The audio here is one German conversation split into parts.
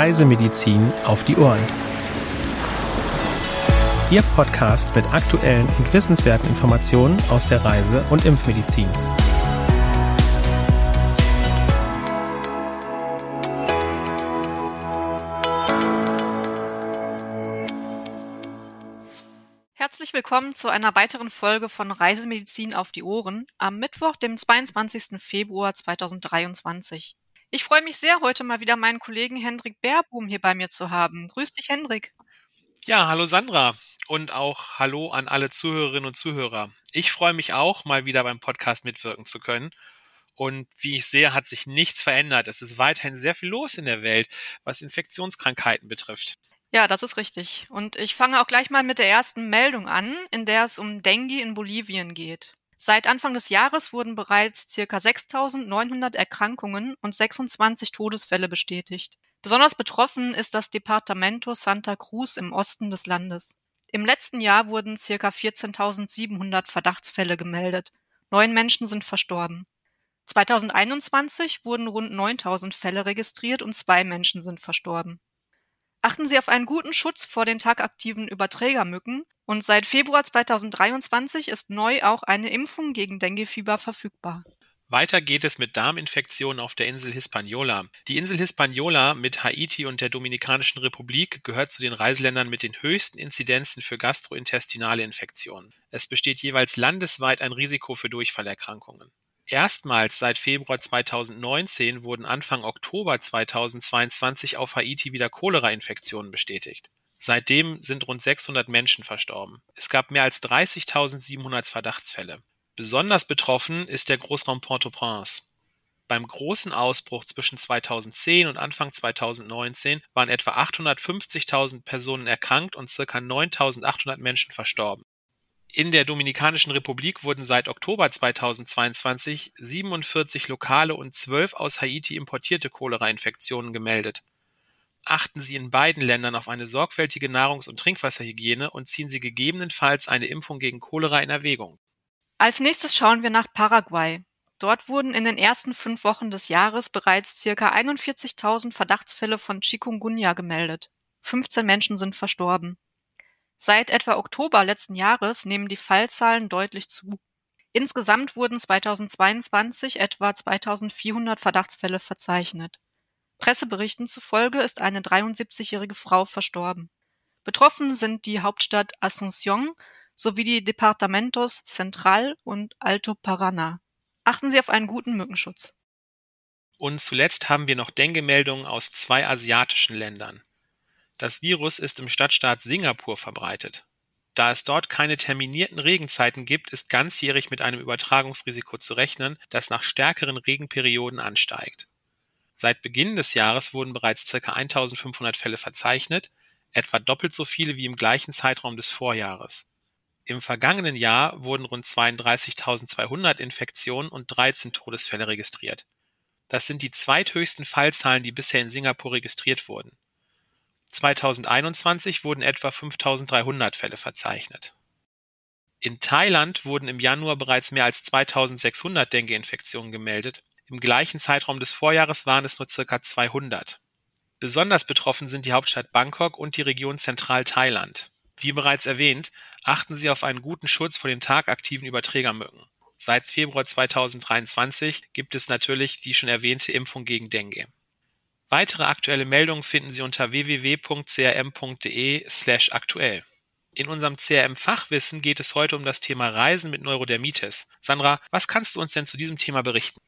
Reisemedizin auf die Ohren. Ihr Podcast mit aktuellen und wissenswerten Informationen aus der Reise- und Impfmedizin. Herzlich willkommen zu einer weiteren Folge von Reisemedizin auf die Ohren am Mittwoch, dem 22. Februar 2023. Ich freue mich sehr, heute mal wieder meinen Kollegen Hendrik Baerboom hier bei mir zu haben. Grüß dich, Hendrik. Ja, hallo Sandra und auch hallo an alle Zuhörerinnen und Zuhörer. Ich freue mich auch, mal wieder beim Podcast mitwirken zu können. Und wie ich sehe, hat sich nichts verändert. Es ist weiterhin sehr viel los in der Welt, was Infektionskrankheiten betrifft. Ja, das ist richtig. Und ich fange auch gleich mal mit der ersten Meldung an, in der es um Dengue in Bolivien geht. Seit Anfang des Jahres wurden bereits circa 6.900 Erkrankungen und 26 Todesfälle bestätigt. Besonders betroffen ist das Departamento Santa Cruz im Osten des Landes. Im letzten Jahr wurden circa 14.700 Verdachtsfälle gemeldet. Neun Menschen sind verstorben. 2021 wurden rund 9.000 Fälle registriert und zwei Menschen sind verstorben. Achten Sie auf einen guten Schutz vor den tagaktiven Überträgermücken und seit Februar 2023 ist neu auch eine Impfung gegen Denguefieber verfügbar. Weiter geht es mit Darminfektionen auf der Insel Hispaniola. Die Insel Hispaniola mit Haiti und der Dominikanischen Republik gehört zu den Reiseländern mit den höchsten Inzidenzen für gastrointestinale Infektionen. Es besteht jeweils landesweit ein Risiko für Durchfallerkrankungen. Erstmals seit Februar 2019 wurden Anfang Oktober 2022 auf Haiti wieder Cholera-Infektionen bestätigt. Seitdem sind rund 600 Menschen verstorben. Es gab mehr als 30.700 Verdachtsfälle. Besonders betroffen ist der Großraum Port-au-Prince. Beim großen Ausbruch zwischen 2010 und Anfang 2019 waren etwa 850.000 Personen erkrankt und ca. 9.800 Menschen verstorben. In der Dominikanischen Republik wurden seit Oktober 2022 47 lokale und 12 aus Haiti importierte Cholera-Infektionen gemeldet achten Sie in beiden Ländern auf eine sorgfältige Nahrungs- und Trinkwasserhygiene und ziehen Sie gegebenenfalls eine Impfung gegen Cholera in Erwägung. Als nächstes schauen wir nach Paraguay. Dort wurden in den ersten fünf Wochen des Jahres bereits ca. 41.000 Verdachtsfälle von Chikungunya gemeldet. 15 Menschen sind verstorben. Seit etwa Oktober letzten Jahres nehmen die Fallzahlen deutlich zu. Insgesamt wurden 2022 etwa 2400 Verdachtsfälle verzeichnet. Presseberichten zufolge ist eine 73-jährige Frau verstorben. Betroffen sind die Hauptstadt Asunción sowie die Departamentos Central und Alto Paraná. Achten Sie auf einen guten Mückenschutz. Und zuletzt haben wir noch Dengue-Meldungen aus zwei asiatischen Ländern. Das Virus ist im Stadtstaat Singapur verbreitet. Da es dort keine terminierten Regenzeiten gibt, ist ganzjährig mit einem Übertragungsrisiko zu rechnen, das nach stärkeren Regenperioden ansteigt. Seit Beginn des Jahres wurden bereits ca. 1500 Fälle verzeichnet, etwa doppelt so viele wie im gleichen Zeitraum des Vorjahres. Im vergangenen Jahr wurden rund 32.200 Infektionen und 13 Todesfälle registriert. Das sind die zweithöchsten Fallzahlen, die bisher in Singapur registriert wurden. 2021 wurden etwa 5.300 Fälle verzeichnet. In Thailand wurden im Januar bereits mehr als 2.600 Dengue-Infektionen gemeldet im gleichen Zeitraum des Vorjahres waren es nur circa 200. Besonders betroffen sind die Hauptstadt Bangkok und die Region Zentral-Thailand. Wie bereits erwähnt, achten Sie auf einen guten Schutz vor den tagaktiven Überträgermücken. Seit Februar 2023 gibt es natürlich die schon erwähnte Impfung gegen Dengue. Weitere aktuelle Meldungen finden Sie unter www.crm.de/aktuell. In unserem CRM-Fachwissen geht es heute um das Thema Reisen mit Neurodermitis. Sandra, was kannst du uns denn zu diesem Thema berichten?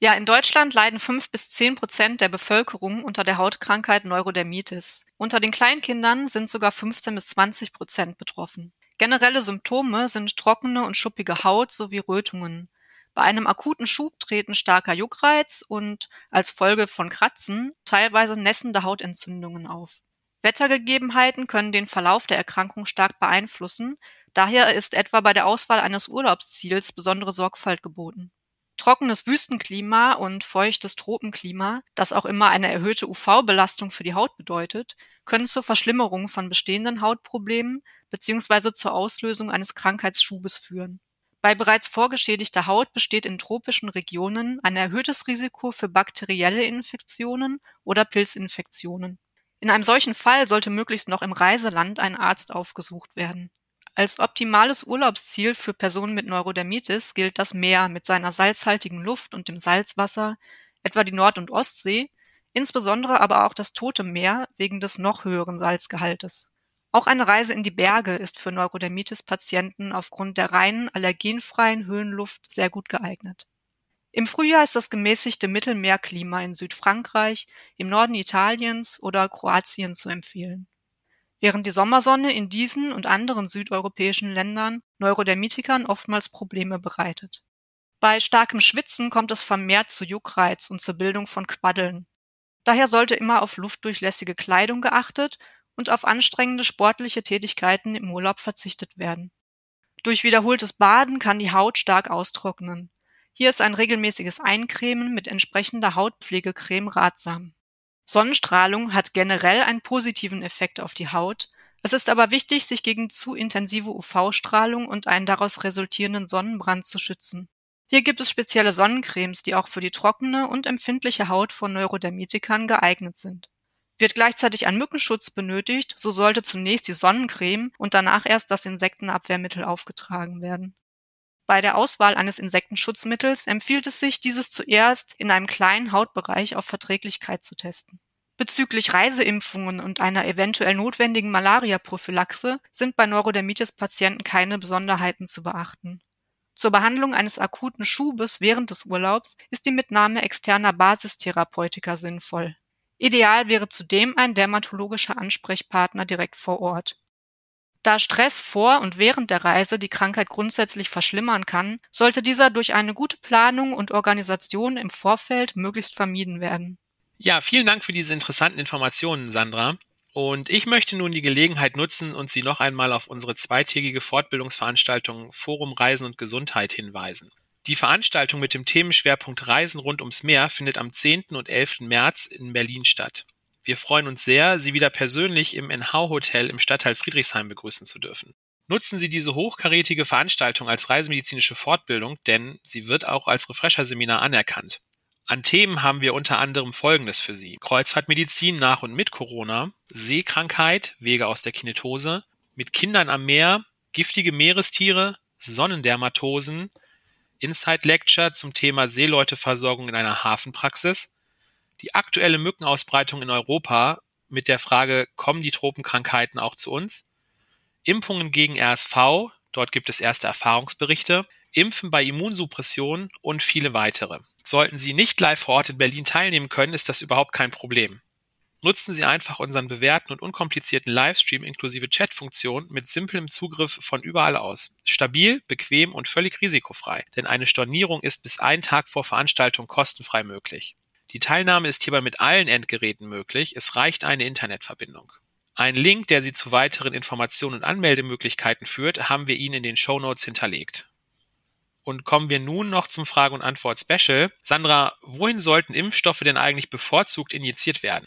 Ja, in Deutschland leiden fünf bis zehn Prozent der Bevölkerung unter der Hautkrankheit Neurodermitis. Unter den Kleinkindern sind sogar 15 bis 20 Prozent betroffen. Generelle Symptome sind trockene und schuppige Haut sowie Rötungen. Bei einem akuten Schub treten starker Juckreiz und als Folge von Kratzen teilweise nässende Hautentzündungen auf. Wettergegebenheiten können den Verlauf der Erkrankung stark beeinflussen, daher ist etwa bei der Auswahl eines Urlaubsziels besondere Sorgfalt geboten. Trockenes Wüstenklima und feuchtes Tropenklima, das auch immer eine erhöhte UV-Belastung für die Haut bedeutet, können zur Verschlimmerung von bestehenden Hautproblemen bzw. zur Auslösung eines Krankheitsschubes führen. Bei bereits vorgeschädigter Haut besteht in tropischen Regionen ein erhöhtes Risiko für bakterielle Infektionen oder Pilzinfektionen. In einem solchen Fall sollte möglichst noch im Reiseland ein Arzt aufgesucht werden. Als optimales Urlaubsziel für Personen mit Neurodermitis gilt das Meer mit seiner salzhaltigen Luft und dem Salzwasser, etwa die Nord- und Ostsee, insbesondere aber auch das Tote Meer wegen des noch höheren Salzgehaltes. Auch eine Reise in die Berge ist für Neurodermitis-Patienten aufgrund der reinen, allergenfreien Höhenluft sehr gut geeignet. Im Frühjahr ist das gemäßigte Mittelmeerklima in Südfrankreich, im Norden Italiens oder Kroatien zu empfehlen. Während die Sommersonne in diesen und anderen südeuropäischen Ländern Neurodermitikern oftmals Probleme bereitet. Bei starkem Schwitzen kommt es vermehrt zu Juckreiz und zur Bildung von Quaddeln. Daher sollte immer auf luftdurchlässige Kleidung geachtet und auf anstrengende sportliche Tätigkeiten im Urlaub verzichtet werden. Durch wiederholtes Baden kann die Haut stark austrocknen. Hier ist ein regelmäßiges Eincremen mit entsprechender Hautpflegecreme ratsam. Sonnenstrahlung hat generell einen positiven Effekt auf die Haut. Es ist aber wichtig, sich gegen zu intensive UV-Strahlung und einen daraus resultierenden Sonnenbrand zu schützen. Hier gibt es spezielle Sonnencremes, die auch für die trockene und empfindliche Haut von Neurodermitikern geeignet sind. Wird gleichzeitig ein Mückenschutz benötigt, so sollte zunächst die Sonnencreme und danach erst das Insektenabwehrmittel aufgetragen werden. Bei der Auswahl eines Insektenschutzmittels empfiehlt es sich, dieses zuerst in einem kleinen Hautbereich auf Verträglichkeit zu testen. Bezüglich Reiseimpfungen und einer eventuell notwendigen Malaria-Prophylaxe sind bei Neurodermitis-Patienten keine Besonderheiten zu beachten. Zur Behandlung eines akuten Schubes während des Urlaubs ist die Mitnahme externer Basistherapeutika sinnvoll. Ideal wäre zudem ein dermatologischer Ansprechpartner direkt vor Ort. Da Stress vor und während der Reise die Krankheit grundsätzlich verschlimmern kann, sollte dieser durch eine gute Planung und Organisation im Vorfeld möglichst vermieden werden. Ja, vielen Dank für diese interessanten Informationen, Sandra. Und ich möchte nun die Gelegenheit nutzen und Sie noch einmal auf unsere zweitägige Fortbildungsveranstaltung Forum Reisen und Gesundheit hinweisen. Die Veranstaltung mit dem Themenschwerpunkt Reisen rund ums Meer findet am 10. und 11. März in Berlin statt. Wir freuen uns sehr, Sie wieder persönlich im NH Hotel im Stadtteil Friedrichshain begrüßen zu dürfen. Nutzen Sie diese hochkarätige Veranstaltung als reisemedizinische Fortbildung, denn sie wird auch als Refresher-Seminar anerkannt. An Themen haben wir unter anderem Folgendes für Sie. Kreuzfahrtmedizin nach und mit Corona, Seekrankheit, Wege aus der Kinetose, mit Kindern am Meer, giftige Meerestiere, Sonnendermatosen, Inside Lecture zum Thema Seeleuteversorgung in einer Hafenpraxis, die aktuelle Mückenausbreitung in Europa mit der Frage, kommen die Tropenkrankheiten auch zu uns? Impfungen gegen RSV, dort gibt es erste Erfahrungsberichte, Impfen bei Immunsuppression und viele weitere. Sollten Sie nicht live vor Ort in Berlin teilnehmen können, ist das überhaupt kein Problem. Nutzen Sie einfach unseren bewährten und unkomplizierten Livestream inklusive Chatfunktion mit simplem Zugriff von überall aus. Stabil, bequem und völlig risikofrei, denn eine Stornierung ist bis einen Tag vor Veranstaltung kostenfrei möglich. Die Teilnahme ist hierbei mit allen Endgeräten möglich, es reicht eine Internetverbindung. Ein Link, der Sie zu weiteren Informationen und Anmeldemöglichkeiten führt, haben wir Ihnen in den Show Notes hinterlegt. Und kommen wir nun noch zum Frage- und Antwort-Special. Sandra, wohin sollten Impfstoffe denn eigentlich bevorzugt injiziert werden?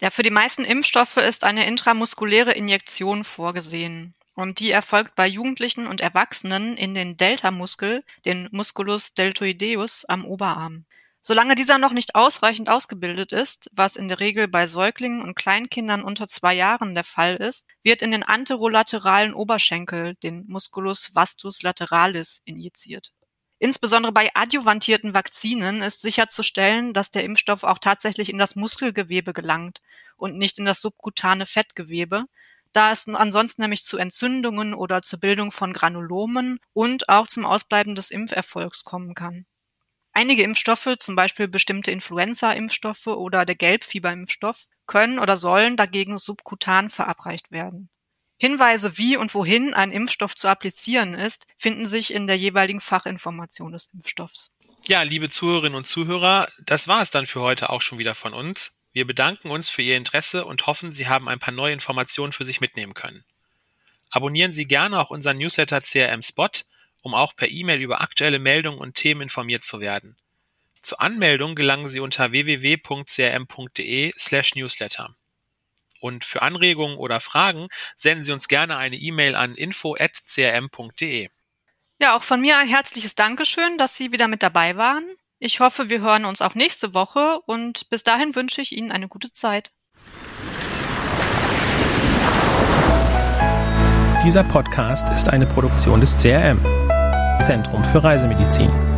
Ja, für die meisten Impfstoffe ist eine intramuskuläre Injektion vorgesehen. Und die erfolgt bei Jugendlichen und Erwachsenen in den Delta-Muskel, den Musculus deltoideus am Oberarm. Solange dieser noch nicht ausreichend ausgebildet ist, was in der Regel bei Säuglingen und Kleinkindern unter zwei Jahren der Fall ist, wird in den anterolateralen Oberschenkel, den Musculus vastus lateralis, injiziert. Insbesondere bei adjuvantierten Vakzinen ist sicherzustellen, dass der Impfstoff auch tatsächlich in das Muskelgewebe gelangt und nicht in das subkutane Fettgewebe, da es ansonsten nämlich zu Entzündungen oder zur Bildung von Granulomen und auch zum Ausbleiben des Impferfolgs kommen kann. Einige Impfstoffe, zum Beispiel bestimmte Influenza-Impfstoffe oder der Gelbfieberimpfstoff, können oder sollen dagegen subkutan verabreicht werden. Hinweise, wie und wohin ein Impfstoff zu applizieren ist, finden sich in der jeweiligen Fachinformation des Impfstoffs. Ja, liebe Zuhörerinnen und Zuhörer, das war es dann für heute auch schon wieder von uns. Wir bedanken uns für Ihr Interesse und hoffen, Sie haben ein paar neue Informationen für sich mitnehmen können. Abonnieren Sie gerne auch unseren Newsletter CRM Spot um auch per E-Mail über aktuelle Meldungen und Themen informiert zu werden. Zur Anmeldung gelangen Sie unter www.crm.de slash newsletter. Und für Anregungen oder Fragen senden Sie uns gerne eine E-Mail an info@crm.de. Ja, auch von mir ein herzliches Dankeschön, dass Sie wieder mit dabei waren. Ich hoffe, wir hören uns auch nächste Woche und bis dahin wünsche ich Ihnen eine gute Zeit. Dieser Podcast ist eine Produktion des CRM. Zentrum für Reisemedizin.